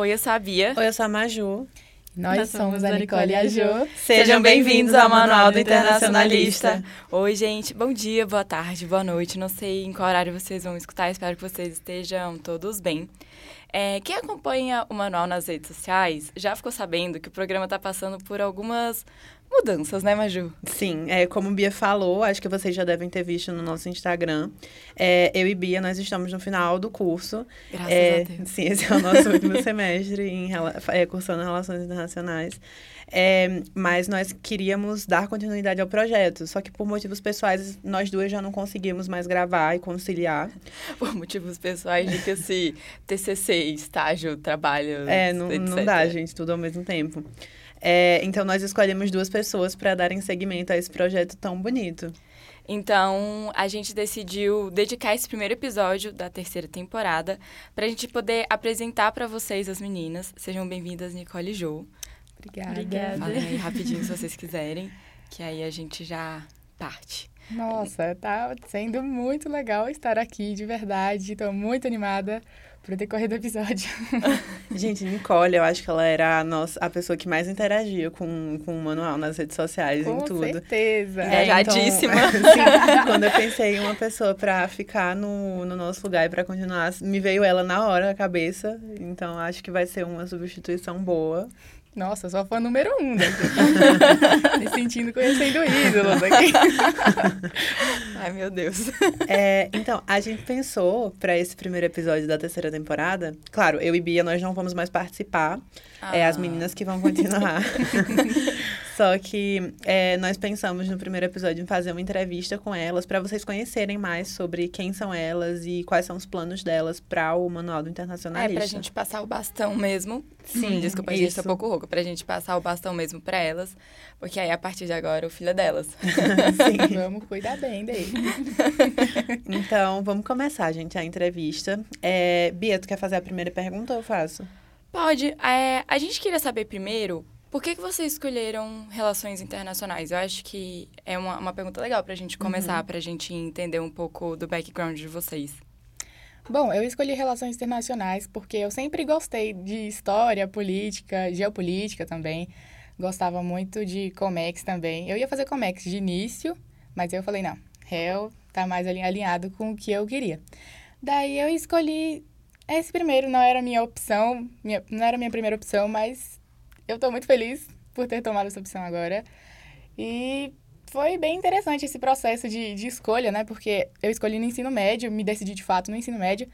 Oi, eu sou a Bia. Oi, eu sou a Maju. Nós, Nós somos a Nicole e a Jo. Sejam bem-vindos ao Manual do Internacionalista. Oi, gente. Bom dia, boa tarde, boa noite. Não sei em qual horário vocês vão escutar. Espero que vocês estejam todos bem. É, quem acompanha o Manual nas redes sociais já ficou sabendo que o programa está passando por algumas mudanças, né, Maju? Sim, é, como Bia falou, acho que vocês já devem ter visto no nosso Instagram. É, eu e Bia, nós estamos no final do curso. Graças é, a Deus. Sim, esse é o nosso último semestre em, é, cursando Relações Internacionais. É, mas nós queríamos dar continuidade ao projeto, só que por motivos pessoais, nós duas já não conseguimos mais gravar e conciliar. Por motivos pessoais de que esse TCC, estágio, trabalho, É, não, não dá, gente, tudo ao mesmo tempo. É, então, nós escolhemos duas pessoas para darem seguimento a esse projeto tão bonito. Então, a gente decidiu dedicar esse primeiro episódio da terceira temporada para a gente poder apresentar para vocês as meninas. Sejam bem-vindas, Nicole e Jo. Obrigada. Obrigada. Falem aí rapidinho se vocês quiserem, que aí a gente já parte. Nossa, tá sendo muito legal estar aqui, de verdade. Estou muito animada pro decorrer do episódio. Gente, Nicole, eu acho que ela era a, nossa, a pessoa que mais interagia com, com o manual nas redes sociais, com em tudo. Com certeza. É, Engajadíssima. Então, quando eu pensei em uma pessoa para ficar no, no nosso lugar e para continuar, me veio ela na hora a cabeça. Então, acho que vai ser uma substituição boa. Nossa, só fã número um daqui. Me sentindo conhecendo ídolos aqui. Ai, meu Deus. É, então, a gente pensou para esse primeiro episódio da terceira temporada. Claro, eu e Bia, nós não vamos mais participar. Ah. É as meninas que vão continuar. Só que é, nós pensamos no primeiro episódio em fazer uma entrevista com elas para vocês conhecerem mais sobre quem são elas e quais são os planos delas para o Manual do Internacionalista. É, pra gente passar o bastão mesmo. Sim, desculpa, a gente tá um pouco rouca. Pra gente passar o bastão mesmo para elas, porque aí a partir de agora o filho é delas. Sim, vamos cuidar bem dele. então, vamos começar, gente, a entrevista. É, Bia, tu quer fazer a primeira pergunta ou eu faço? Pode. É, a gente queria saber primeiro por que, que vocês escolheram relações internacionais? Eu acho que é uma, uma pergunta legal para a gente começar, uhum. para a gente entender um pouco do background de vocês. Bom, eu escolhi relações internacionais porque eu sempre gostei de história, política, geopolítica também. Gostava muito de Comex também. Eu ia fazer Comex de início, mas eu falei, não, réu tá mais alinhado com o que eu queria. Daí eu escolhi esse primeiro, não era minha opção, minha, não era minha primeira opção, mas eu estou muito feliz por ter tomado essa opção agora. E foi bem interessante esse processo de, de escolha, né? Porque eu escolhi no ensino médio, me decidi de fato no ensino médio.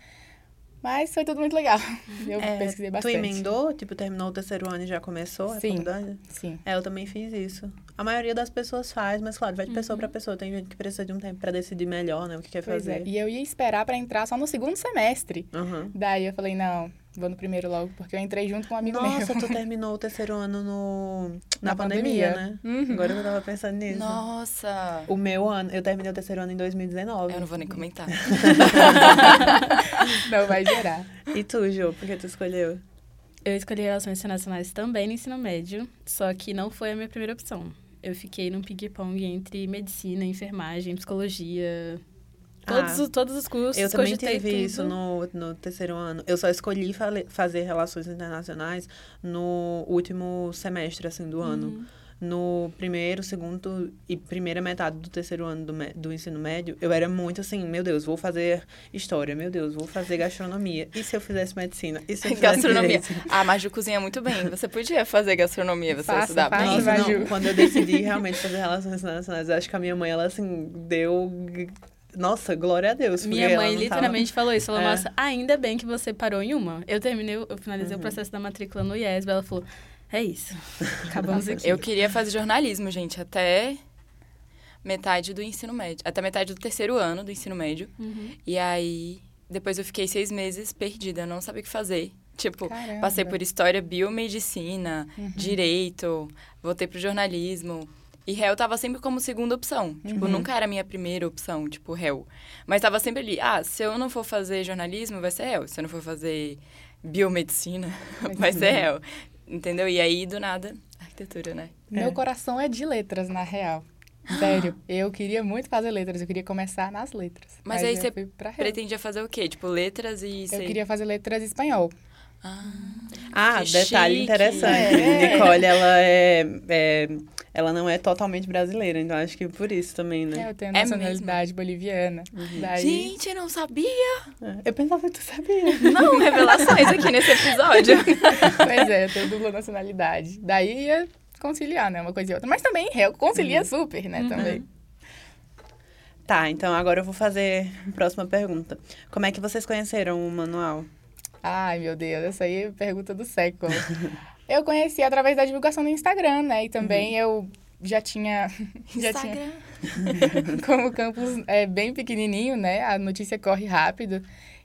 Mas foi tudo muito legal. Eu é, pesquisei bastante. Tu emendou? Tipo, terminou o terceiro ano e já começou a sim, faculdade? Sim. É, eu também fiz isso. A maioria das pessoas faz, mas claro, vai de pessoa uhum. para pessoa. Tem gente que precisa de um tempo para decidir melhor, né? O que quer pois fazer. É. E eu ia esperar para entrar só no segundo semestre. Uhum. Daí eu falei, não, Vou no primeiro logo, porque eu entrei junto com um amigo Nossa, meu. Nossa, tu terminou o terceiro ano no, na, na pandemia, pandemia, né? Uhum. Agora eu tava pensando nisso. Nossa! O meu ano, eu terminei o terceiro ano em 2019. Eu não vou nem comentar. não vai gerar. E tu, Ju, por que tu escolheu? Eu escolhi Relações Internacionais também no ensino médio, só que não foi a minha primeira opção. Eu fiquei num ping-pong entre medicina, enfermagem, psicologia, Todos, ah, todos os cursos. Eu também tive tudo. isso no, no terceiro ano. Eu só escolhi fazer relações internacionais no último semestre, assim, do ano. Uhum. No primeiro, segundo e primeira metade do terceiro ano do, do ensino médio, eu era muito assim, meu Deus, vou fazer história, meu Deus, vou fazer gastronomia. E se eu fizesse medicina? E se eu fizesse gastronomia? Ah, Maju cozinha muito bem. Você podia fazer gastronomia, você faça, estudar faça, Nossa, não, quando eu decidi realmente fazer relações internacionais, eu acho que a minha mãe, ela assim, deu nossa, glória a Deus. Minha mãe literalmente tava... falou isso. Falou, é. nossa, ainda bem que você parou em uma. Eu terminei, eu finalizei uhum. o processo da matrícula no IES. Ela falou, é isso. Acabamos aqui. Eu queria fazer jornalismo, gente, até metade do ensino médio. Até metade do terceiro ano do ensino médio. Uhum. E aí, depois eu fiquei seis meses perdida. Eu não sabia o que fazer. Tipo, Caramba. passei por história, biomedicina, uhum. direito, voltei pro jornalismo. E réu tava sempre como segunda opção. Tipo, uhum. Nunca era a minha primeira opção, tipo, réu. Mas tava sempre ali, ah, se eu não for fazer jornalismo, vai ser réu. Se eu não for fazer biomedicina, vai, vai ser réu. Entendeu? E aí, do nada, arquitetura, né? Meu é. coração é de letras, na real. Sério, eu queria muito fazer letras, eu queria começar nas letras. Mas aí você pretendia fazer o quê? Tipo, letras e... Eu queria fazer letras espanhol. Ah, Ah, que detalhe chique. interessante. É. Nicole, ela é, é- Ela não é totalmente brasileira, então acho que por isso também, É, né? eu tenho É nacionalidade boliviana. Daí, Gente, eu não sabia. É. Eu pensava que tu sabia. Não, revelações aqui nesse episódio. pois é, eu tenho dupla nacionalidade. Daí ia conciliar, né? Uma coisa e outra. Mas também concilia super, né? Também. Tá, então agora eu vou fazer a próxima pergunta. Como é que vocês conheceram o manual? Ai, meu Deus, essa aí é a pergunta do século. eu conheci através da divulgação no Instagram, né? E também eu já tinha. já tinha Instagram. como o campus é bem pequenininho, né? A notícia corre rápido.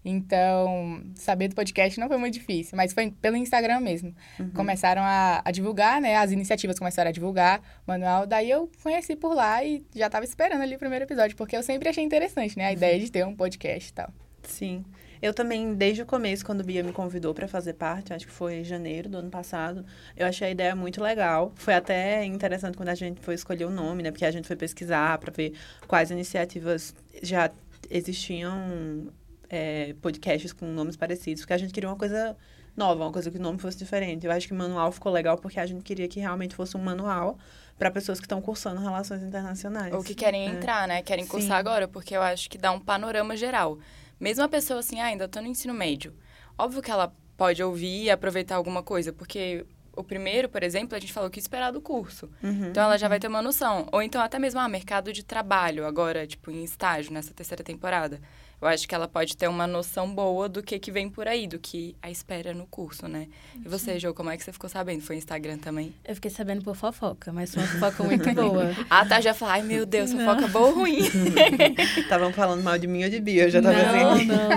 Então, saber do podcast não foi muito difícil, mas foi pelo Instagram mesmo. Começaram a, a divulgar, né? As iniciativas começaram a divulgar o manual. Daí eu conheci por lá e já estava esperando ali o primeiro episódio, porque eu sempre achei interessante, né? A ideia de ter um podcast e tal. Sim. Eu também, desde o começo, quando o Bia me convidou para fazer parte, acho que foi em janeiro do ano passado, eu achei a ideia muito legal. Foi até interessante quando a gente foi escolher o nome, né? Porque a gente foi pesquisar para ver quais iniciativas já existiam é, podcasts com nomes parecidos, porque a gente queria uma coisa nova, uma coisa que o nome fosse diferente. Eu acho que o manual ficou legal porque a gente queria que realmente fosse um manual para pessoas que estão cursando relações internacionais. Ou que querem É. entrar, né? Querem cursar Sim. agora, porque eu acho que dá um panorama geral. Mesmo a pessoa assim, ah, ainda tô no ensino médio. Óbvio que ela pode ouvir e aproveitar alguma coisa, porque o primeiro, por exemplo, a gente falou que esperar do curso. Uhum. Então ela já vai ter uma noção. Ou então até mesmo, ah, mercado de trabalho, agora, tipo, em estágio, nessa terceira temporada. Eu acho que ela pode ter uma noção boa do que, que vem por aí, do que a espera no curso, né? E você, Jo, como é que você ficou sabendo? Foi Instagram também? Eu fiquei sabendo por fofoca, mas foi uma fofoca muito boa. Ah, tá, já falou, ai meu Deus, fofoca boa ou ruim? Estavam falando mal de mim ou de Bia, eu já tava não, assim. não.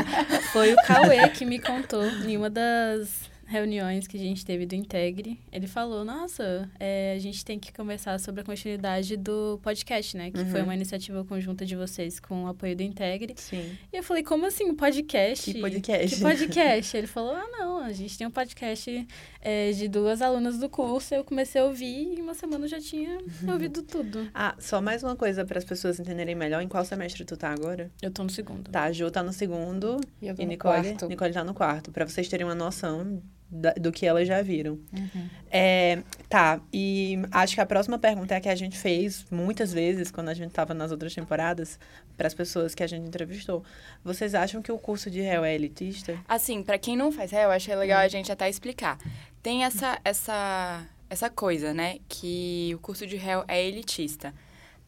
Foi o Cauê que me contou em uma das reuniões que a gente teve do Integre. Ele falou, nossa, é, a gente tem que conversar sobre a continuidade do podcast, né? Que foi Uhum. uma iniciativa conjunta de vocês com o apoio do Integre. Sim. E eu falei, como assim, podcast? Que podcast? Que podcast? Ele falou, ah, não, a gente tem um podcast é, de duas alunas do curso. Eu comecei a ouvir e em uma semana eu já tinha ouvido tudo. Ah, só mais uma coisa para as pessoas entenderem melhor. Em qual semestre tu tá agora? Eu tô no segundo. Tá, a Ju tá no segundo E eu tô e no Nicole, quarto. Nicole tá no quarto. Para vocês terem uma noção da- do que elas já viram. Uhum. É, tá, e acho que a próxima pergunta é a que a gente fez muitas vezes quando a gente tava nas outras temporadas para as pessoas que a gente entrevistou. Vocês acham que o curso de réu é elitista? Assim, pra quem não faz réu, achei legal a gente até explicar. Tem essa, essa, essa coisa, né? Que o curso de réu é elitista.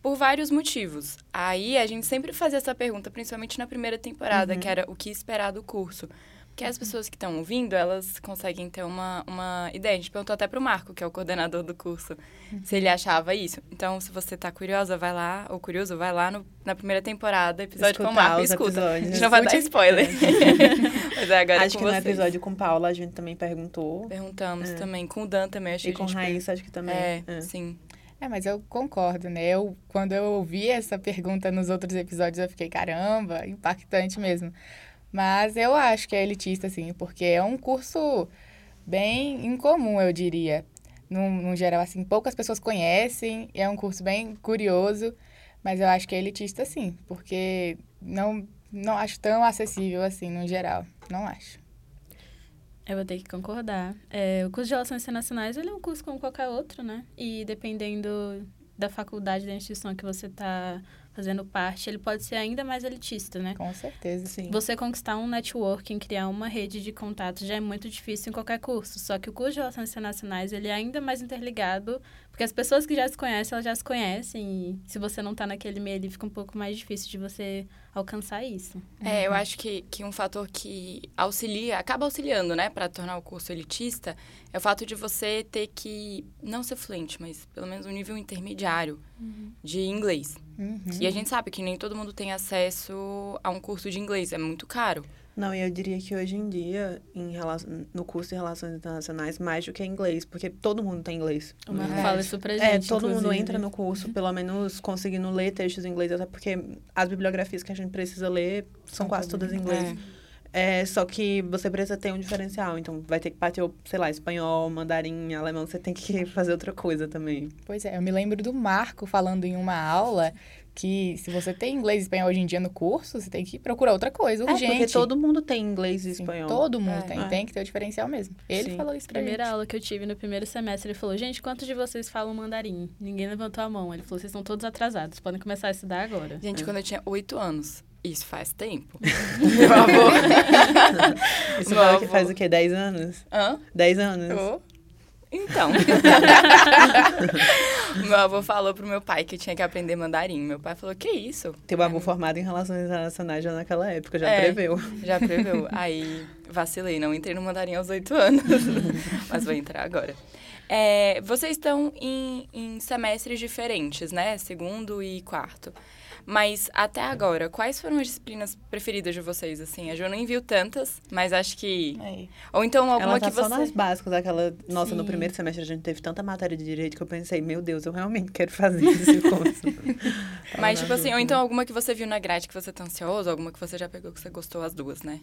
Por vários motivos. Aí a gente sempre fazia essa pergunta, principalmente na primeira temporada, que era o que esperar do curso. Porque as pessoas que estão ouvindo, elas conseguem ter uma, uma ideia. A gente perguntou até pro Marco, que é o coordenador do curso, se ele achava isso. Então, se você tá curiosa, vai lá, ou curioso, vai lá no- na primeira temporada, episódio com o Escutar Marco escuta. episódios. A gente não vai dar spoiler. Mas é agora acho com que no vocês. episódio com Paula a gente também perguntou. Perguntamos também. Com o Dan também, achei E com que a gente Raíssa acho que também. É, É. sim. É, mas eu concordo, né? Eu, quando eu ouvi essa pergunta nos outros episódios, eu fiquei, caramba, impactante mesmo. Mas eu acho que é elitista, assim, porque é um curso bem incomum, eu diria. No, no geral, assim, poucas pessoas conhecem, é um curso bem curioso, mas eu acho que é elitista, sim, porque não, não acho tão acessível, assim, no geral. Não acho. Eu vou ter que concordar. É, o curso de Relações Internacionais ele é um curso como qualquer outro, né? E dependendo da faculdade, da instituição que você está fazendo parte, ele pode ser ainda mais elitista, né? Com certeza. Sim. Você conquistar um networking, criar uma rede de contatos já é muito difícil em qualquer curso. Só que o curso de Relações Internacionais, ele é ainda mais interligado, porque as pessoas que já se conhecem, elas já se conhecem. E se você não está naquele meio ali, fica um pouco mais difícil de você alcançar isso. É, eu acho que, que um fator que auxilia, acaba auxiliando, né, para tornar o curso elitista, é o fato de você ter que não ser fluente, mas pelo menos um nível intermediário de inglês. Uhum. E a gente sabe que nem todo mundo tem acesso a um curso de inglês, é muito caro. Não, e eu diria que hoje em dia, em relação, no curso de Relações Internacionais, mais do que inglês, porque todo mundo tem inglês. O Marco É. fala isso pra gente. É, todo mundo inclusive. entra no curso, pelo menos conseguindo ler textos em inglês, até porque as bibliografias que a gente precisa ler são, São quase todas em em inglês. É, só que você precisa ter um diferencial. Então, vai ter que partir, sei lá, espanhol, mandarim, alemão. Você tem que fazer outra coisa também. Pois é, eu me lembro do Marco falando em uma aula que se você tem inglês e espanhol hoje em dia no curso, você tem que procurar outra coisa, urgente. É, porque todo mundo tem inglês e espanhol. Sim, todo mundo É. tem, É. tem que ter o diferencial mesmo. Ele Sim. falou isso pra Primeira gente. aula que eu tive no primeiro semestre, ele falou, gente, quantos de vocês falam mandarim? Ninguém levantou a mão. Ele falou, vocês estão todos atrasados, podem começar a estudar agora. Gente, quando eu tinha oito anos, isso faz tempo. Meu avô. Isso Meu fala que faz o quê? 10 anos? Hã? 10 anos? Oh, Então. meu avô falou pro meu pai que eu tinha que aprender mandarim. Meu pai falou, que isso? Teu avô formado em relações internacionais já naquela época, já É. preveu. Já preveu. Aí vacilei, não entrei no mandarim aos oito anos. Mas vou entrar agora. É, vocês estão em, em semestres diferentes, né? Segundo e quarto. Mas até agora, quais foram as disciplinas preferidas de vocês, assim? A Jo nem viu tantas, mas acho que... aí. Ou então alguma Ela tá que só você... nas básicas, aquela... Nossa, no Sim. primeiro semestre a gente teve tanta matéria de direito que eu pensei, meu Deus, eu realmente quero fazer esse curso. Mas, tipo assim, ou então alguma que você viu na grade que você tá ansioso, alguma que você já pegou que você gostou as duas, né?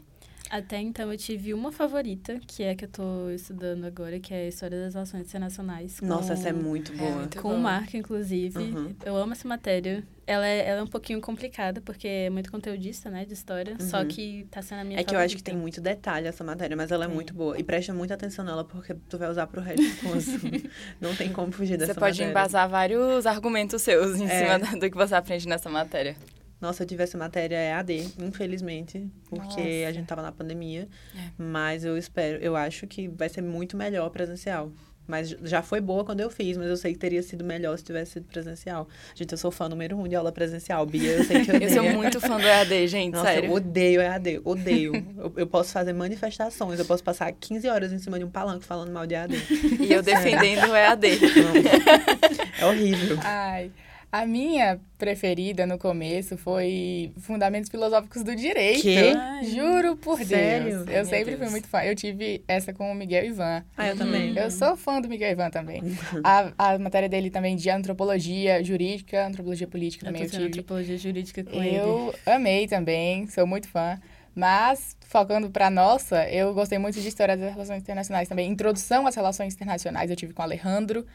Até então eu tive uma favorita, que é a que eu tô estudando agora, que é a História das Relações Internacionais. Nossa, com- essa é muito boa. muito Com boa. o Marco, inclusive. Uhum. Eu amo essa matéria. Ela é, ela é um pouquinho complicada, porque é muito conteudista, né, de história. Só Uhum. que tá sendo a minha É que eu acho que favorita. tem muito detalhe essa matéria, mas ela é Tem. muito boa. E presta muita atenção nela, porque tu vai usar pro resto do curso. Não tem como fugir dessa Você pode matéria. embasar vários argumentos seus em É. cima do que você aprende nessa matéria. Nossa, eu tive essa matéria EAD, infelizmente, porque Nossa. a gente tava na pandemia. É. Mas eu espero, eu acho que vai ser muito melhor presencial. Mas já foi boa quando eu fiz, mas eu sei que teria sido melhor se tivesse sido presencial. Gente, eu sou fã número um de aula presencial. Bia, eu sei que eu Eu sou muito fã do EAD, gente, Nossa, sério. eu odeio EAD, odeio. eu, eu posso fazer manifestações, eu posso passar 15 horas em cima de um palanque falando mal de EAD. E eu defendendo o EAD. Não. É horrível. Ai. A minha preferida no começo foi Fundamentos Filosóficos do Direito. Quê? Juro por Sério? Deus. Eu meu sempre Deus. fui muito fã. Eu tive essa com o Miguel Ivan. Ah, eu também. Eu sou fã do Miguel Ivan também. A, a matéria dele também de antropologia jurídica, antropologia política Eu também tô eu tive. antropologia jurídica com ele. Eu amei também, sou muito fã. Mas, focando pra nossa, eu gostei muito de História das Relações Internacionais também. Introdução às Relações Internacionais eu tive com o Alejandro.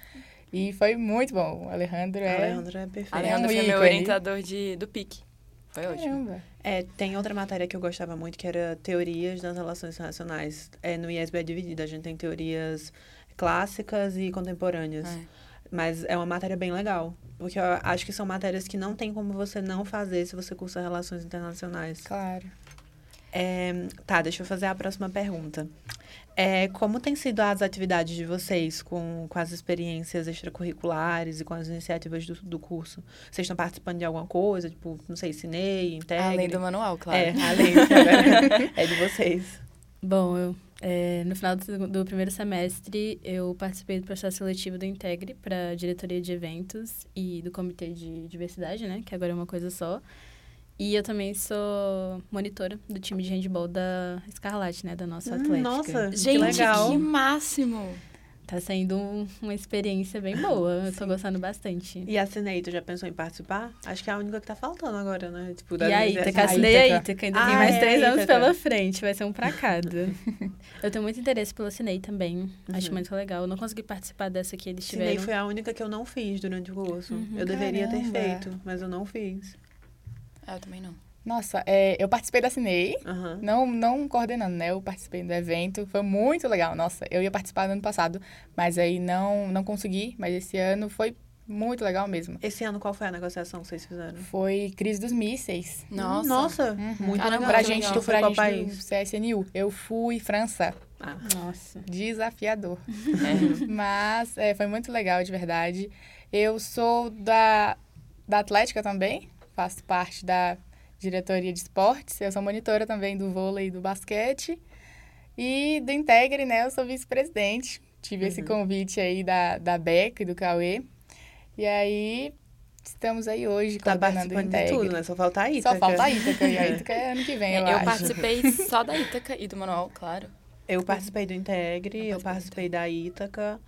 E foi muito bom. O Alejandro é... Alejandro é perfeito. Alejandro foi meu orientador de, do PIC. Foi ótimo. É, tem outra matéria que eu gostava muito, que era Teorias das Relações Internacionais. É, no IESB é dividida, a gente tem teorias clássicas e contemporâneas. É. Mas é uma matéria bem legal, porque eu acho que são matérias que não tem como você não fazer se você cursa Relações Internacionais. Claro. É, tá, deixa eu fazer a próxima pergunta. É, como tem sido as atividades de vocês com, com as experiências extracurriculares e com as iniciativas do, do curso? Vocês estão participando de alguma coisa? Tipo, não sei, Cinei, Integre? Além do manual, claro. É, além, que agora é de vocês. Bom, eu, é, no final do, do primeiro semestre, eu participei do processo seletivo do Integre para diretoria de eventos e do comitê de diversidade, né? Que agora é uma coisa só. E eu também sou monitora do time de handball da Escarlate, né? Da nossa Hum, atlética. nossa. Que Gente, legal. que máximo! Tá sendo um- uma experiência bem boa. Eu tô gostando bastante. E a Cinei, tu já pensou em participar? Acho que é a única que tá faltando agora, né? Tipo, das E a Ítaca, assinei a Ítaca. Ainda Ah, tem mais é, três anos Ítaca. pela frente, vai ser um pra cada. eu tenho muito interesse pela Cinei também, acho Uhum. muito legal. Eu não consegui participar dessa que eles Cinei tiveram. foi a única que eu não fiz durante o curso. Uhum. Eu deveria ter feito, mas eu não fiz. Ah, eu também não. Nossa, é, eu participei da Cinei. Aham. Não, não coordenando, né? Eu participei do evento. Foi muito legal. Nossa, eu ia participar no ano passado, mas aí não, não consegui. Mas esse ano foi muito legal mesmo. Esse ano, qual foi a negociação que vocês fizeram? Foi crise dos mísseis. Nossa. Nossa, Uhum. muito Caramba, legal. Pra gente, legal. Tu foi pra qual gente país? do CSNU. Eu fui França. Ah, Nossa. Desafiador. É. Mas é, foi muito legal, de verdade. Eu sou da, da Atlética também. Faço parte da diretoria de esportes. Eu sou monitora também do vôlei e do basquete. E do Integre, né? Eu sou vice-presidente. Tive esse Uhum. convite aí da, da Beca e do Cauê. E aí, estamos aí hoje tá coordenando o participando de tudo, né? Só falta a Ítaca. Só falta a Ítaca. E a Ítaca é ano que vem, eu, eu acho. participei só da Ítaca e do manual, claro. Eu participei do Integre, eu Eu participei do participei da Ítaca.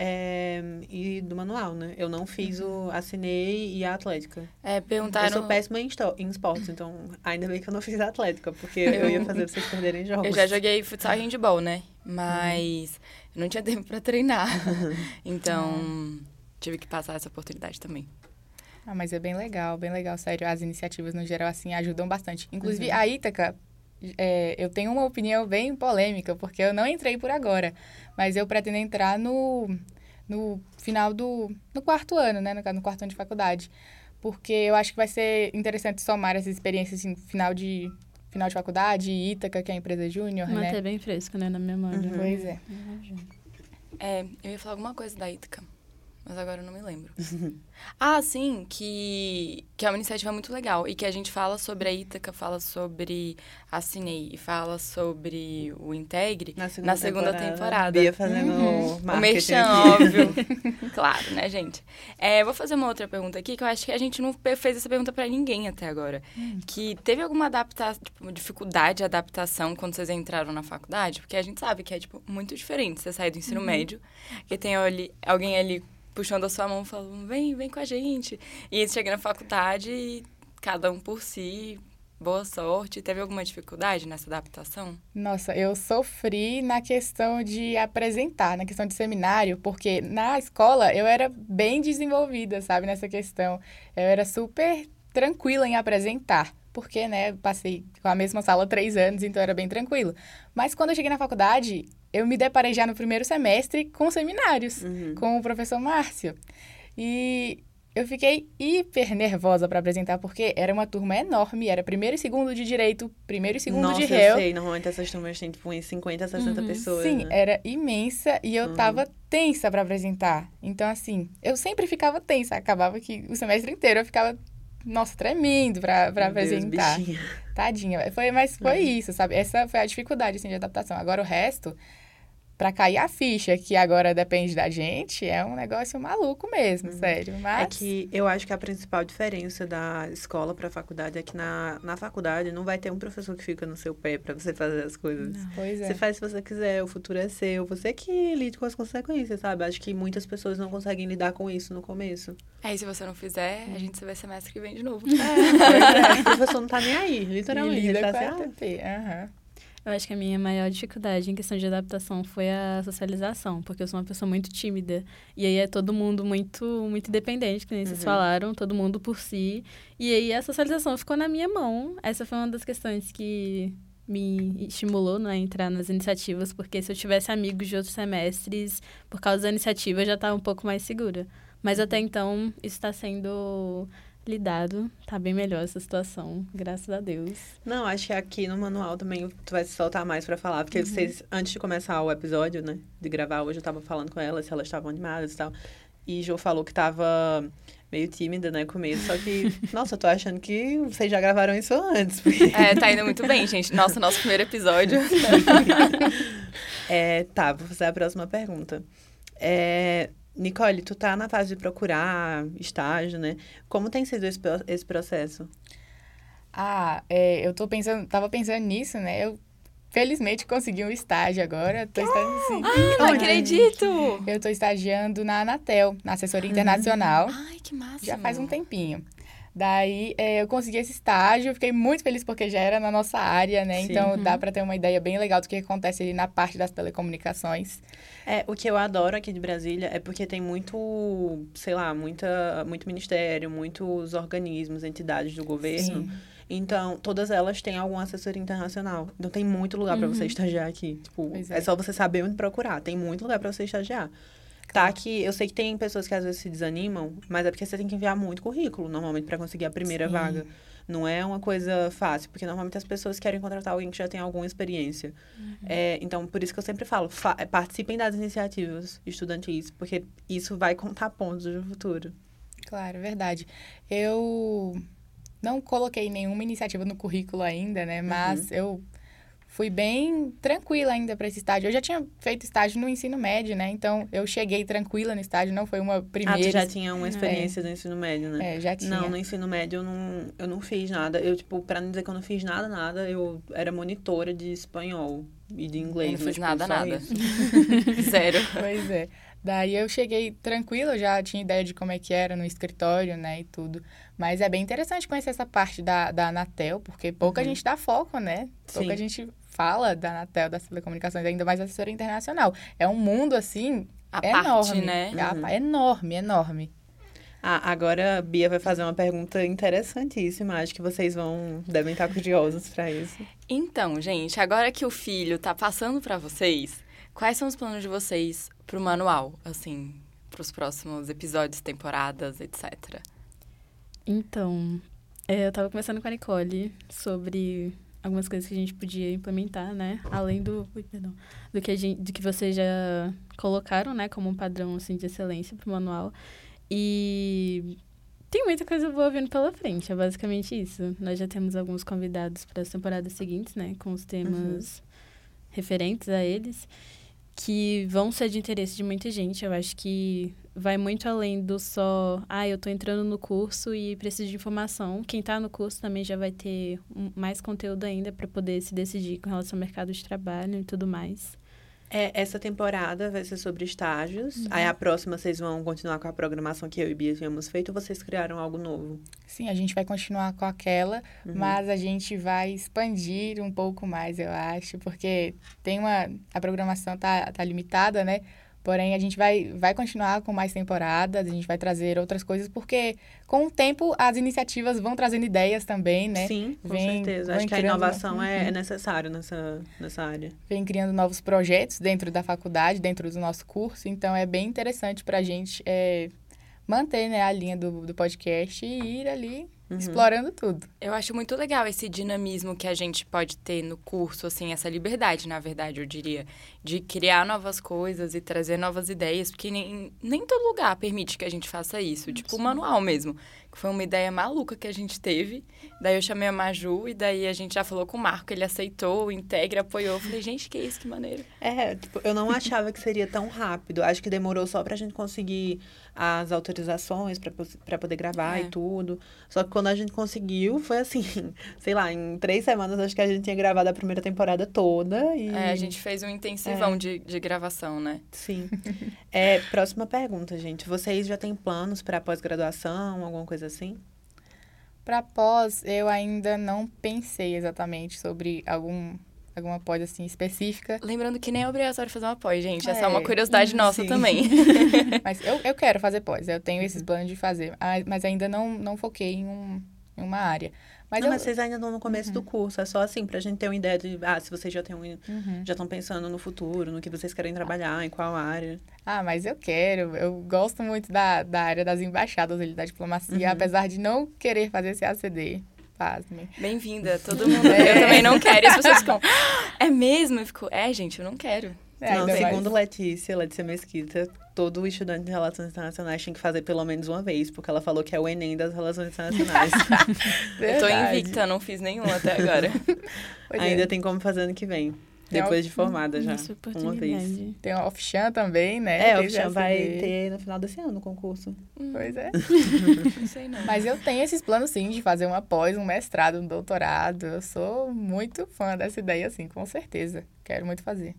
É, e do manual, né? Eu não fiz o assinei e a atlética. É, perguntaram... Eu sou péssima em, em esportes, então ainda bem que eu não fiz a atlética, porque eu ia fazer vocês perderem jogos. Eu já joguei futsal e handball, né? Mas uhum. eu não tinha tempo para treinar. então, tive que passar essa oportunidade também. Ah, mas é bem legal, bem legal, sério. As iniciativas, no geral, assim, ajudam bastante. Inclusive, uhum. a Ítaca, é, eu tenho uma opinião bem polêmica, porque eu não entrei por agora. Mas eu pretendo entrar no, no final do no quarto ano, né? No, no quarto ano de faculdade. Porque eu acho que vai ser interessante somar essas experiências em assim, final de final de faculdade, Ítaca, que é a empresa júnior, né? Manter bem fresco, né, na memória. Uhum. Pois é. É, eu ia falar alguma coisa da Ítaca mas agora eu não me lembro. ah, sim, que, que é uma iniciativa muito legal e que a gente fala sobre a Ítaca, fala sobre a Cinei e fala sobre o Integre na segunda, na segunda temporada. temporada. Bia fazendo uhum. o merchan, óbvio. claro, né, gente? É, vou fazer uma outra pergunta aqui, que eu acho que a gente não fez essa pergunta para ninguém até agora. Hum. Que teve alguma adaptação, tipo, dificuldade de adaptação quando vocês entraram na faculdade? Porque a gente sabe que é, tipo, muito diferente você sair do ensino uhum. médio, que tem ali, alguém ali puxando a sua mão, falando, vem, vem com a gente. E aí cheguei na faculdade e cada um por si, boa sorte. Teve alguma dificuldade nessa adaptação? Nossa, eu sofri na questão de apresentar, na questão de seminário, porque na escola eu era bem desenvolvida, sabe, nessa questão. Eu era super tranquila em apresentar porque, né, passei com a mesma sala três anos, então era bem tranquilo. Mas quando eu cheguei na faculdade, eu me deparei já no primeiro semestre com seminários, uhum. com o professor Márcio. E eu fiquei hiper nervosa para apresentar, porque era uma turma enorme, era primeiro e segundo de direito, primeiro e segundo Nossa, de réu. eu sei, normalmente essas turmas têm tipo uns 50, 60 uhum. pessoas, Sim, né? era imensa e eu uhum. tava tensa para apresentar. Então, assim, eu sempre ficava tensa, acabava que o semestre inteiro eu ficava nossa, tremendo pra, pra apresentar. Deus, Tadinha. Foi, mas foi uhum. isso, sabe? Essa foi a dificuldade, assim, de adaptação. Agora, o resto, para cair a ficha, que agora depende da gente, é um negócio maluco mesmo, uhum. sério. É mas... É que eu acho que a principal diferença da escola para a faculdade é que na, na faculdade não vai ter um professor que fica no seu pé para você fazer as coisas. Não. Pois é. Você faz se você quiser, o futuro é seu, você que lide com as consequências, sabe? Acho que muitas pessoas não conseguem lidar com isso no começo. É, e se você não fizer, a gente se vê semestre que vem de novo. É, é, o professor não tá nem aí, literalmente. Ele tá assim, ah, uhum. Eu acho que a minha maior dificuldade em questão de adaptação foi a socialização, porque eu sou uma pessoa muito tímida. E aí é todo mundo muito, muito independente, que nem vocês uhum. falaram, todo mundo por si. E aí a socialização ficou na minha mão. Essa foi uma das questões que me estimulou né, a entrar nas iniciativas, porque se eu tivesse amigos de outros semestres, por causa da iniciativa, eu já estava um pouco mais segura. Mas até então, isso está sendo lidado, tá bem melhor essa situação, graças a Deus. Não, acho que aqui no manual também tu vai se soltar mais para falar, porque uhum. vocês, antes de começar o episódio, né, de gravar hoje, eu tava falando com elas se elas estavam animadas e tal. E Jo falou que tava meio tímida, né, com medo. Só que, nossa, eu tô achando que vocês já gravaram isso antes. Porque... É, tá indo muito bem, gente. Nossa, nosso primeiro episódio. é, tá, vou fazer a próxima pergunta. É, Nicole, tu tá na fase de procurar estágio, né? Como tem sido esse, esse processo? Ah, é, eu tô pensando, tava pensando nisso, né? Eu felizmente consegui um estágio agora. Tô estagiando, sim. Ah, não acredito! Eu tô estagiando na Anatel, na assessoria internacional. Ai, que massa! Já faz um tempinho. Daí é, eu consegui esse estágio, fiquei muito feliz porque já era na nossa área, né? Sim. Então dá para ter uma ideia bem legal do que acontece ali na parte das telecomunicações. É, o que eu adoro aqui de Brasília é porque tem muito, sei lá, muita, muito ministério, muitos organismos, entidades do governo. Sim. Então, todas elas têm alguma assessoria internacional. Então, tem muito lugar uhum. para você estagiar aqui. Tipo, é. é. só você saber onde procurar. Tem muito lugar para você estagiar. Tá que eu sei que tem pessoas que às vezes se desanimam, mas é porque você tem que enviar muito currículo, normalmente, para conseguir a primeira Sim. vaga. Não é uma coisa fácil, porque normalmente as pessoas querem contratar alguém que já tem alguma experiência. Uhum. É, então, por isso que eu sempre falo, participem das iniciativas estudantis, porque isso vai contar pontos no futuro. Claro, verdade. Eu não coloquei nenhuma iniciativa no currículo ainda, né? Mas uhum. eu fui bem tranquila ainda para esse estágio. Eu já tinha feito estágio no ensino médio, né? Então, eu cheguei tranquila no estágio, não foi uma primeira... Ah, tu já tinha uma experiência é. do ensino médio, né? É, já tinha. Não, no ensino médio eu não, eu não fiz nada. Eu, tipo, pra não dizer que eu não fiz nada, nada, eu era monitora de espanhol. e de inglês. Eu não mas, fiz tipo, nada, nada. Zero. Pois é. Daí eu cheguei tranquila, já tinha ideia de como é que era no escritório, né, e tudo. Mas é bem interessante conhecer essa parte da, da Anatel, porque pouca gente dá foco, né? Pouca Sim. gente fala da Anatel, das telecomunicações, ainda mais assessoria internacional. É um mundo, assim, A enorme. parte, né? É a- Uhum. Enorme, enorme. Ah, agora a Bia vai fazer uma pergunta interessantíssima. Acho que vocês vão devem estar curiosos para isso. Então, gente, agora que o filho tá passando pra vocês, quais são os planos de vocês pro manual, assim, pros próximos episódios, temporadas, etc. Então, é, eu tava conversando com a Nicole sobre algumas coisas que a gente podia implementar, né? Além do, ui, perdão, do que a gente, do que vocês já colocaram, né, como um padrão assim de excelência pro manual. E tem muita coisa boa vindo pela frente, é basicamente isso. Nós já temos alguns convidados para as temporadas seguintes, né, com os temas referentes a eles, que vão ser de interesse de muita gente. Eu acho que vai muito além do só, ah, eu tô entrando no curso e preciso de informação. Quem tá no curso também já vai ter mais conteúdo ainda para poder se decidir com relação ao mercado de trabalho e tudo mais. É, essa temporada vai ser sobre estágios. Uhum. Aí a próxima vocês vão continuar com a programação que eu e Bia tínhamos feito ou vocês criaram algo novo? Sim, a gente vai continuar com aquela, Uhum. mas a gente vai expandir um pouco mais, eu acho, porque tem uma a programação tá, tá limitada, né? Porém, a gente vai, vai continuar com mais temporadas, a gente vai trazer outras coisas, porque com o tempo as iniciativas vão trazendo ideias também, né? Sim, com Vem- certeza. Acho que a inovação é, Uhum. é necessário nessa, nessa área. Vem criando novos projetos dentro da faculdade, dentro do nosso curso, então é bem interessante para a gente é, manter né, a linha do, do podcast e ir ali Uhum. explorando tudo. Eu acho muito legal esse dinamismo que a gente pode ter no curso, assim, essa liberdade, na verdade, eu diria, de criar novas coisas e trazer novas ideias, porque nem, nem todo lugar permite que a gente faça isso. Tipo, o manual mesmo, que foi uma ideia maluca que a gente teve. Daí eu chamei a Maju e daí a gente já falou com o Marco, ele aceitou, integra, apoiou. Eu falei, gente, que isso, que maneiro. É, tipo, eu não achava que seria tão rápido. Acho que demorou só pra gente conseguir as autorizações pra poder gravar É. e tudo. Só que quando a gente conseguiu, foi assim, sei lá, em três semanas acho que a gente tinha gravado a primeira temporada toda. E... É, a gente fez um intensivão de, de gravação, né? Sim. É, próxima pergunta, gente. Vocês já têm planos pra pós-graduação, alguma coisa assim? Para pós, eu ainda não pensei exatamente sobre algum, alguma pós assim específica, Lembrando que nem é obrigatório fazer uma pós, gente. Essa é, É, uma curiosidade nossa sim. também. mas eu, eu quero fazer pós, eu tenho esses planos de fazer, mas ainda não, não foquei em, um, em uma área. Mas não, eu, mas vocês ainda estão no começo do curso. É só assim, pra gente ter uma ideia de, ah, se vocês já têm um, Uhum. já estão pensando no futuro, no que vocês querem trabalhar, em qual área. Ah, mas eu quero. Eu gosto muito da, da área das embaixadas, ali, da diplomacia, Uhum. apesar de não querer fazer esse ACD. Pasmem. Bem-vinda, todo mundo. Eu também não quero. E as pessoas ficam, "Ah, é mesmo? Eu fico, é, gente, eu não quero. É, não, mais- segundo Letícia, Letícia Mesquita, todo estudante de relações internacionais tem que fazer pelo menos uma vez, porque ela falou que é o Enem das relações internacionais. Eu tô invicta, não fiz nenhum até agora. Pois é. Ainda tem como fazer ano que vem. Tem Depois de formada já. Uma vez. Tem o Off-Chan também, né? É, o Teve Chan vai ACD. ter no final desse ano o concurso. Pois é. Não sei não. Mas eu tenho esses planos, sim, de fazer uma pós, um mestrado, um doutorado. Eu sou muito fã dessa ideia, assim, com certeza. Quero muito fazer.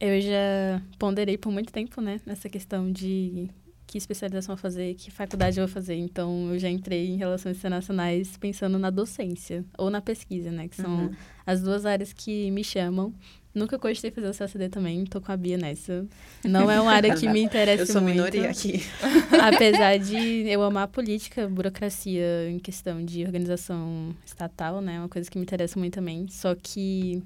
Eu já ponderei por muito tempo, né, nessa questão de que especialização eu vou fazer, que faculdade eu vou fazer. Então, eu já entrei em relações internacionais pensando na docência ou na pesquisa, né, que são Uhum. as duas áreas que me chamam. Nunca cogitei fazer o CACD também, tô com a Bia nessa. Não é uma área que me interessa Eu sou muito. minoria aqui. Apesar de eu amar a política, burocracia em questão de organização estatal, né? É uma coisa que me interessa muito também. Só que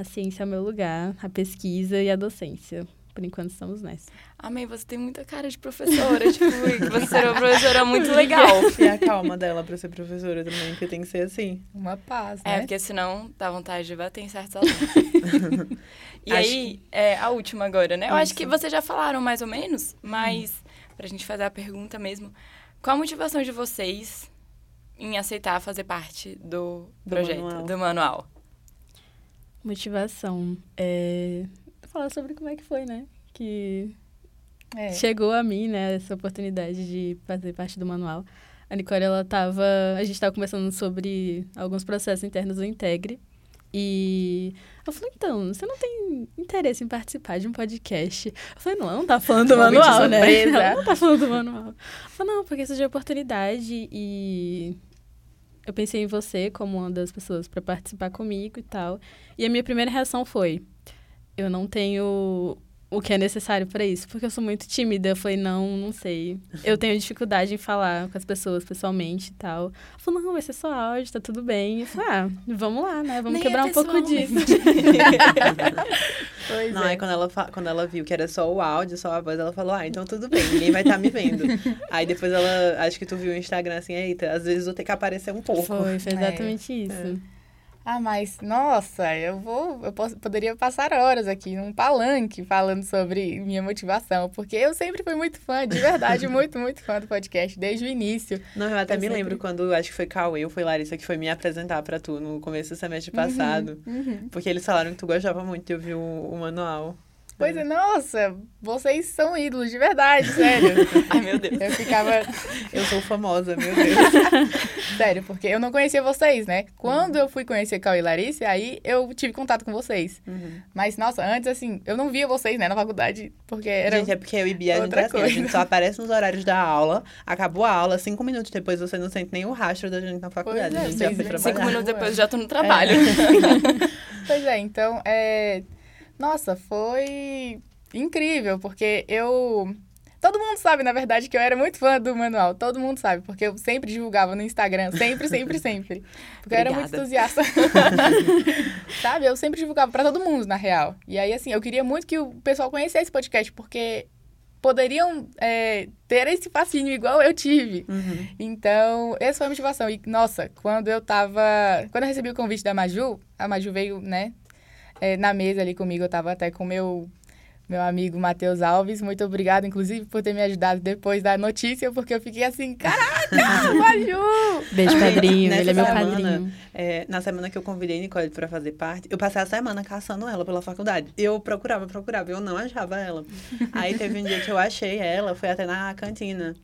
a ciência é o meu lugar, a pesquisa e a docência. Por enquanto estamos nessa. Amém, você tem muita cara de professora. tipo, você será uma professora muito legal. E a calma dela pra ser professora também, porque tem que ser assim. Uma paz, É, né? porque senão dá vontade de bater em certos alunos. e Acho aí, é, a última agora, né? Eu acho que vocês já falaram mais ou menos, mas pra gente fazer a pergunta mesmo. Qual a motivação de vocês em aceitar fazer parte do, Do projeto, manual. do manual? Motivação. É... Falar sobre como é que foi, né? Que É. chegou a mim, né, essa oportunidade de fazer parte do manual. A Nicole, ela tava... A gente tava conversando sobre alguns processos internos do Integre. E. Eu falei, então, você não tem interesse em participar de um podcast? Eu falei, não, ela não tá falando do manual, né? Ela não tá falando do manual. Eu falei, não, porque surgiu oportunidade e eu pensei em você como uma das pessoas para participar comigo e tal. E a minha primeira reação foi: eu não tenho o que é necessário para isso, porque eu sou muito tímida. Eu falei, não, não sei. Eu tenho dificuldade em falar com as pessoas pessoalmente e tal. Eu falei, não, vai ser só áudio, tá tudo bem. Eu falei, ah, vamos lá, né? Vamos Nem quebrar é um pouco disso. pois não, é. aí quando ela, quando ela viu que era só o áudio, só a voz, ela falou, ah, então tudo bem, ninguém vai estar tá me vendo. aí depois ela, acho que tu viu o Instagram assim, eita, às vezes eu tenho que aparecer um pouco. Foi, foi exatamente é. isso. É. Ah, mas nossa, eu vou, eu posso, poderia passar horas aqui num palanque falando sobre minha motivação, porque eu sempre fui muito fã, de verdade, muito, muito fã do podcast desde o início. Não, eu até eu me sempre... lembro quando acho que foi Cauê ou foi Larissa que foi me apresentar para tu no começo do semestre uhum, passado, uhum, porque eles falaram que tu gostava muito de ouvir o, o manual. Pois é, nossa, vocês são ídolos de verdade, sério. Ai, meu Deus. Eu ficava. Eu sou famosa, meu Deus. sério, porque eu não conhecia vocês, né? Quando uhum. eu fui conhecer Cauê e Larissa, aí eu tive contato com vocês. Uhum. Mas, nossa, antes, assim, eu não via vocês, né, na faculdade, porque era. Gente, é porque eu e Bia, a gente, é assim, a gente só aparece nos horários da aula, acabou a aula, cinco minutos depois você não sente nem o rastro da gente na faculdade. Pois é, a gente já foi trabalhar. Cinco minutos depois já tô no trabalho. É. pois é, então, é. Nossa, foi incrível, porque eu. Todo mundo sabe, na verdade, que eu era muito fã do manual. Todo mundo sabe, porque eu sempre divulgava no Instagram. Sempre, sempre, sempre. Porque Obrigada. eu era muito entusiasta. sabe? Eu sempre divulgava para todo mundo, na real. E aí, assim, eu queria muito que o pessoal conhecesse esse podcast, porque poderiam é, ter esse fascínio igual eu tive. Uhum. Então, essa foi a motivação. E, nossa, quando eu tava. Quando eu recebi o convite da Maju, a Maju veio, né, é, na mesa ali comigo, eu tava até com o meu meu amigo Matheus Alves. Muito obrigada, inclusive, por ter me ajudado depois da notícia, porque eu fiquei assim, caraca, Maju! Beijo, padrinho. Ele é meu semana, padrinho. É, na semana que eu convidei Nicole para fazer parte, eu passei a semana caçando ela pela faculdade. Eu procurava, procurava, eu não achava ela. Aí teve um dia que eu achei ela, foi até na cantina.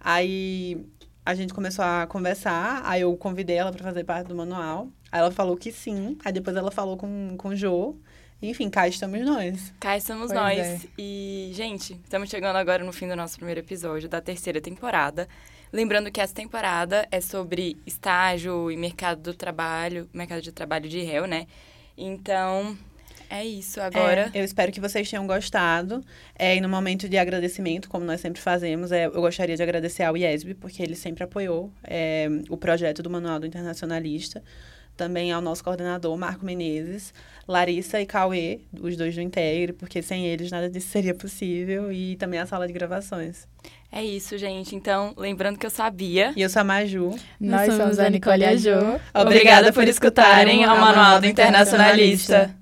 Aí a gente começou a conversar, aí eu convidei ela para fazer parte do manual. Aí ela falou que sim, aí depois ela falou com, com o Jô. Enfim, cá estamos nós. Cá estamos pois nós. É. E, gente, estamos chegando agora no fim do nosso primeiro episódio da terceira temporada. Lembrando que essa temporada é sobre estágio e mercado do trabalho, mercado de trabalho de réu, né? Então, é isso agora. É, eu espero que vocês tenham gostado. É, e no momento de agradecimento, como nós sempre fazemos, é, eu gostaria de agradecer ao IESB, porque ele sempre apoiou é, o projeto do Manual do Internacionalista também ao nosso coordenador, Marco Menezes, Larissa e Cauê, os dois do Integre, porque sem eles nada disso seria possível, e também a sala de gravações. É isso, gente. Então, lembrando que eu sabia. E eu sou a Maju. Nós, Nós somos a Nicole e a Jo. Obrigada por escutarem ao Manual do Internacionalista.